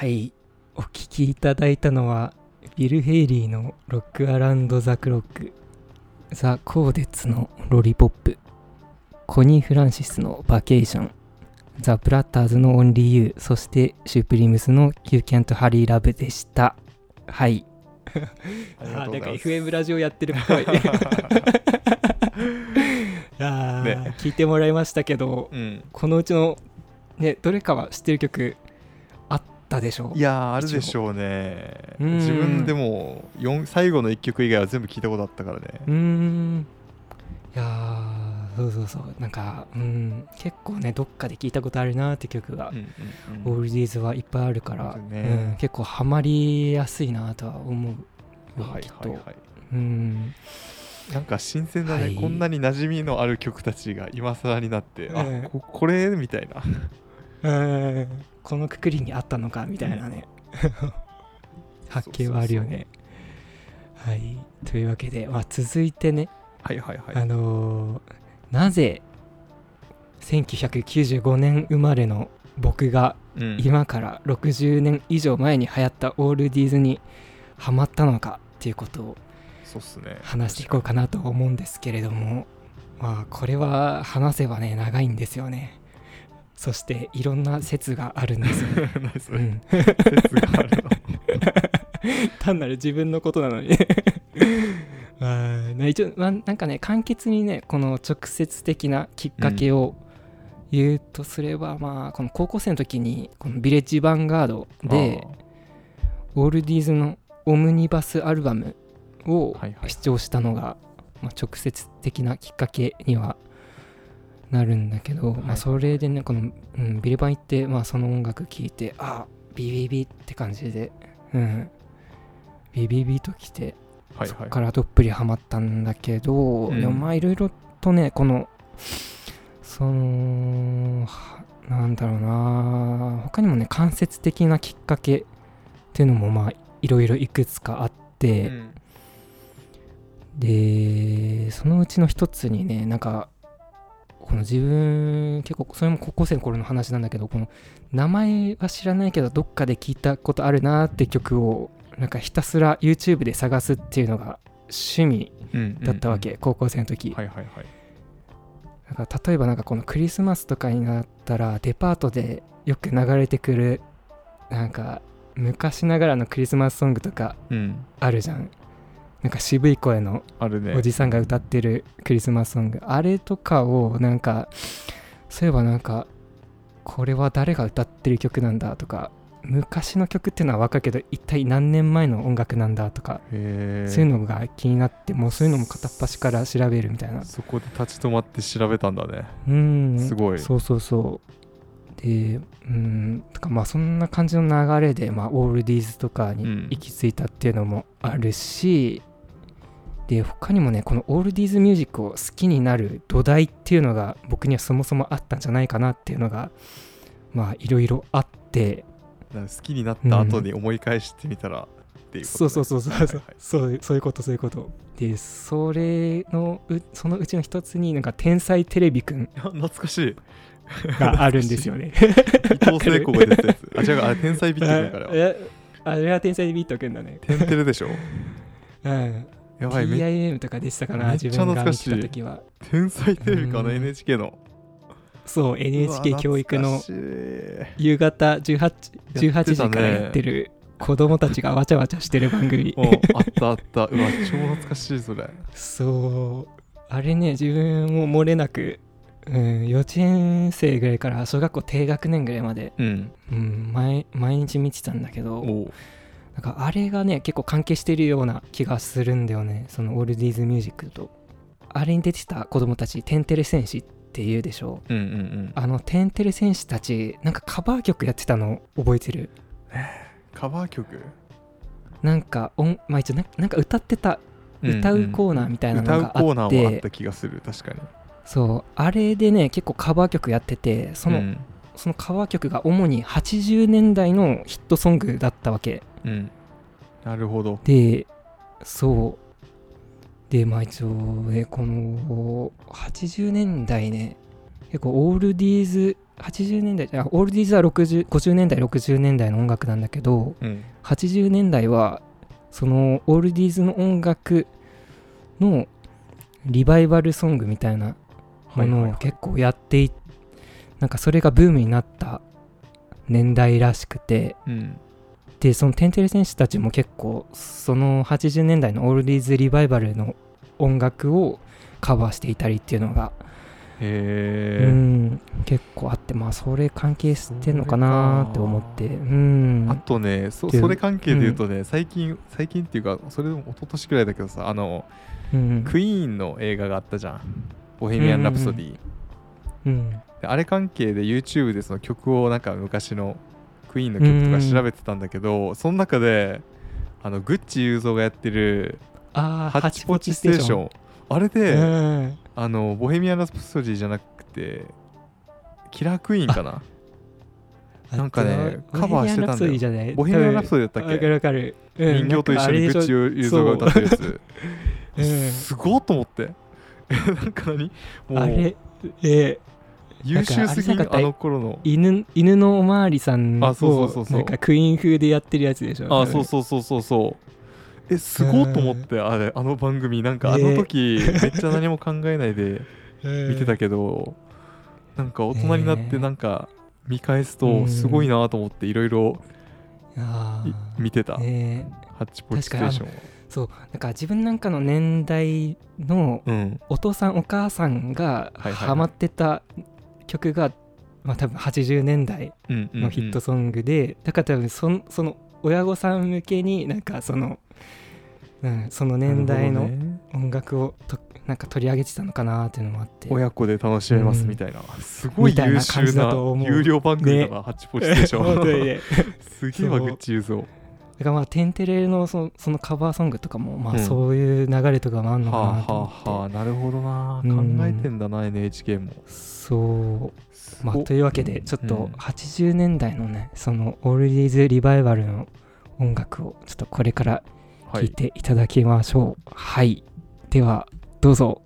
はい。お聴きいただいたのはビル・ヘイリーの「ロック・アラウンド・ザ・クロック」ザ・コーデッツの「ロリポップ」コニー・フランシスの「バケーション」ザ・プラッターズの「オンリー・ユー」そしてシュープリームスの「You Can't Hurry Love」でした。はい。あなんか FM ラジオやってるっぽい。あーね。聞いてもらいましたけどうん。このうちのねどれかは知ってる曲あったでしょう。いやーあるでしょうね。うん。自分でも四最後の1曲以外は全部聞いたことあったからね。うーん。いやーそうそうそう。なんかうん。結構ねどっかで聞いたことあるなって曲がオうんールディーズはいっぱいあるから、ね。うん、結構ハマりやすいなとは思うよはいはいはい。うん。なんか新鮮だね、はい。こんなに馴染みのある曲たちが今更になって、うんあここれ？みたいなうん。このくくりにあったのかみたいなね。発見はあるよね。はい。というわけで、まあ、続いてね、はいはいはい。あのーなぜ1995年生まれの僕がうん。今から60年以上前に流行ったオールディーズにハマったのかっていうことを話していこうかなと思うんですけれどもまあこれは話せばね長いんですよねそしていろんな説があるんですよ、説があるの？単なる自分のことなのに。あ一応、まあ、なんかね簡潔にねこの直接的なきっかけを言うとすれば、まあこの高校生の時にこのビレッジヴァンガードでオールディーズのオムニバスアルバムをはいはい。視聴したのが、まあ、直接的なきっかけにはなるんだけど、はい。まあ、それでねこの、うん、ビレバン行って、まあ、その音楽聴いてあビビビって感じで、うん、ビビビときてはいはい。そこからどっぷりハマったんだけど、うん。でもまあいろいろとねこのそのはなんだろうな他にもね間接的なきっかけっていうのもまあいろいろいくつかあって、うん。でそのうちの一つにねなんかこの自分結構それも高校生の頃の話なんだけどこの名前は知らないけどどっかで聞いたことあるなって曲をなんかひたすら YouTube で探すっていうのが趣味うんだったわけ、うん。高校生の時、はいはいはい。なんか例えばなんかこのクリスマスとかになったらデパートでよく流れてくるなんか昔ながらのクリスマスソングとかうん。あるじゃんなんか渋い声のおじさんが歌ってるクリスマスソング。あれとかをなんかそういえばなんかこれは誰が歌ってる曲なんだとか昔の曲っていうのは分かるけど一体何年前の音楽なんだとかそういうのが気になってもうそういうのも片っ端から調べるみたいな。そこで立ち止まって調べたんだね。うん。すごい。そうそうそう。でうん。とかまあそんな感じの流れで、まあ、オールディーズとかにうん。行き着いたっていうのもあるし、で他にもねこのオールディーズミュージックを好きになる土台っていうのが僕にはそもそもあったんじゃないかなっていうのがまあいろいろあって。好きになった後に思い返してみたらっていうことね。そうそうそうそうはいそうそういうことそういうこと。でそれのうそのうちの一つになんか天才テレビくんあ 懐かしい。があるんですよね。伊藤聖子が出たやつ。あ違うあれ天才ビットだから。あ えあれは天才ビートくんだね。テンテレでしょ？うん。やばいめ TIM とかでしたかな、めっちゃ自分が見てた時は。天才テレビかなうん。NHK の。そう、NHK 教育の夕方 18, やって18たね。時からやってる子供たちがわちゃわちゃしてる番組。うんあったあった。うわ超懐かしいそれ。そう、あれね、自分も漏れなく、うん、幼稚園生ぐらいから小学校低学年ぐらいまで、うん。うん、毎毎日見てたんだけど、なんかあれがね結構関係してるような気がするんだよね。そのオールディーズミュージックと。あれに出てた子供たちテンテレ戦士っていうでしょ。うんうんうん。あのテンテレ戦士たちなんかカバー曲やってたの覚えてる？カバー曲？なんか音まあ一応ななんか歌ってた歌うコーナーみたいなのが歌うコーナあっーもあってた気がする確かに。そう。あれでね結構カバー曲やっててその,、うん。そのカバー曲が主に80年代のヒットソングだったわけうん。なるほど。でそう。でまあ一応ねこの80年代ね結構オールディーズ80年代あオールディーズは60 50年代60年代の音楽なんだけどうん。80年代はそのオールディーズの音楽のリバイバルソングみたいなものを結構やっていなんかそれがブームになった年代らしくてうんでそのテンテレ選手たちも結構その80年代のオールディーズリバイバルの音楽をカバーしていたりっていうのが、へえうん結構あってまあそれ関係してんのかなって思ってうん。あとねそれ関係で言うとね、最近最近っていうかそれでも一昨年くらいだけどさあの、うんクイーンの映画があったじゃん「ボヘミアン・ラプソディ」うん。であれ関係で YouTube でその曲をなんか昔のクイーンの曲とか調べてたんだけど、その中であのグッチ雄三がやってる「ああハッチポッチステーション」あれで、うん。あのボヘミアン・ラプソディじゃなくてキラークイーンかな。なんかねカバーしてたんだよ。ボヘミアンラプソディだったっわかけるわかる、うん人形と一緒にグッチ雄三が歌ってるやつ。う。ん。すごっと思って。なんか何？もうあれえ優秀すぎなんかあの頃の犬犬のおまわりさんをなんかクイーン風でやってるやつでしょあそうそうそうそうそう。えすごっと思ってあれあの番組。なんかあの時めっちゃ何も考えないで 見てたけどなんか大人になってなんか見返すとすごいなと思っていろいろ見てた。ーねハッチポッチステーションはそう。なんか自分なんかの年代のうん。お父さんお母さんがハマってた曲が、まあ多分80年代うんうんのヒットソングで、だから多分そんその親御さん向けになんかその、うん、その年代の音楽をとなんか取り上げてたのかなっていうのもあって。親子で楽しめますみたいな。すごい優秀な有料番組だなハッチポッチステーショ本当にンね。すげえわそう。グッチ雄三だからまあ「テンテレのそのそのカバーソングとかもまあうん。そういう流れとかもあるのかはあなと思って、はあはあなるほどな。うん考えてんだな NHK も。そう。まあお。というわけでちょっとうん80年代のねそのオールディーズリバイバルの音楽をちょっ聴いていただきましょう。はい、ではどうぞ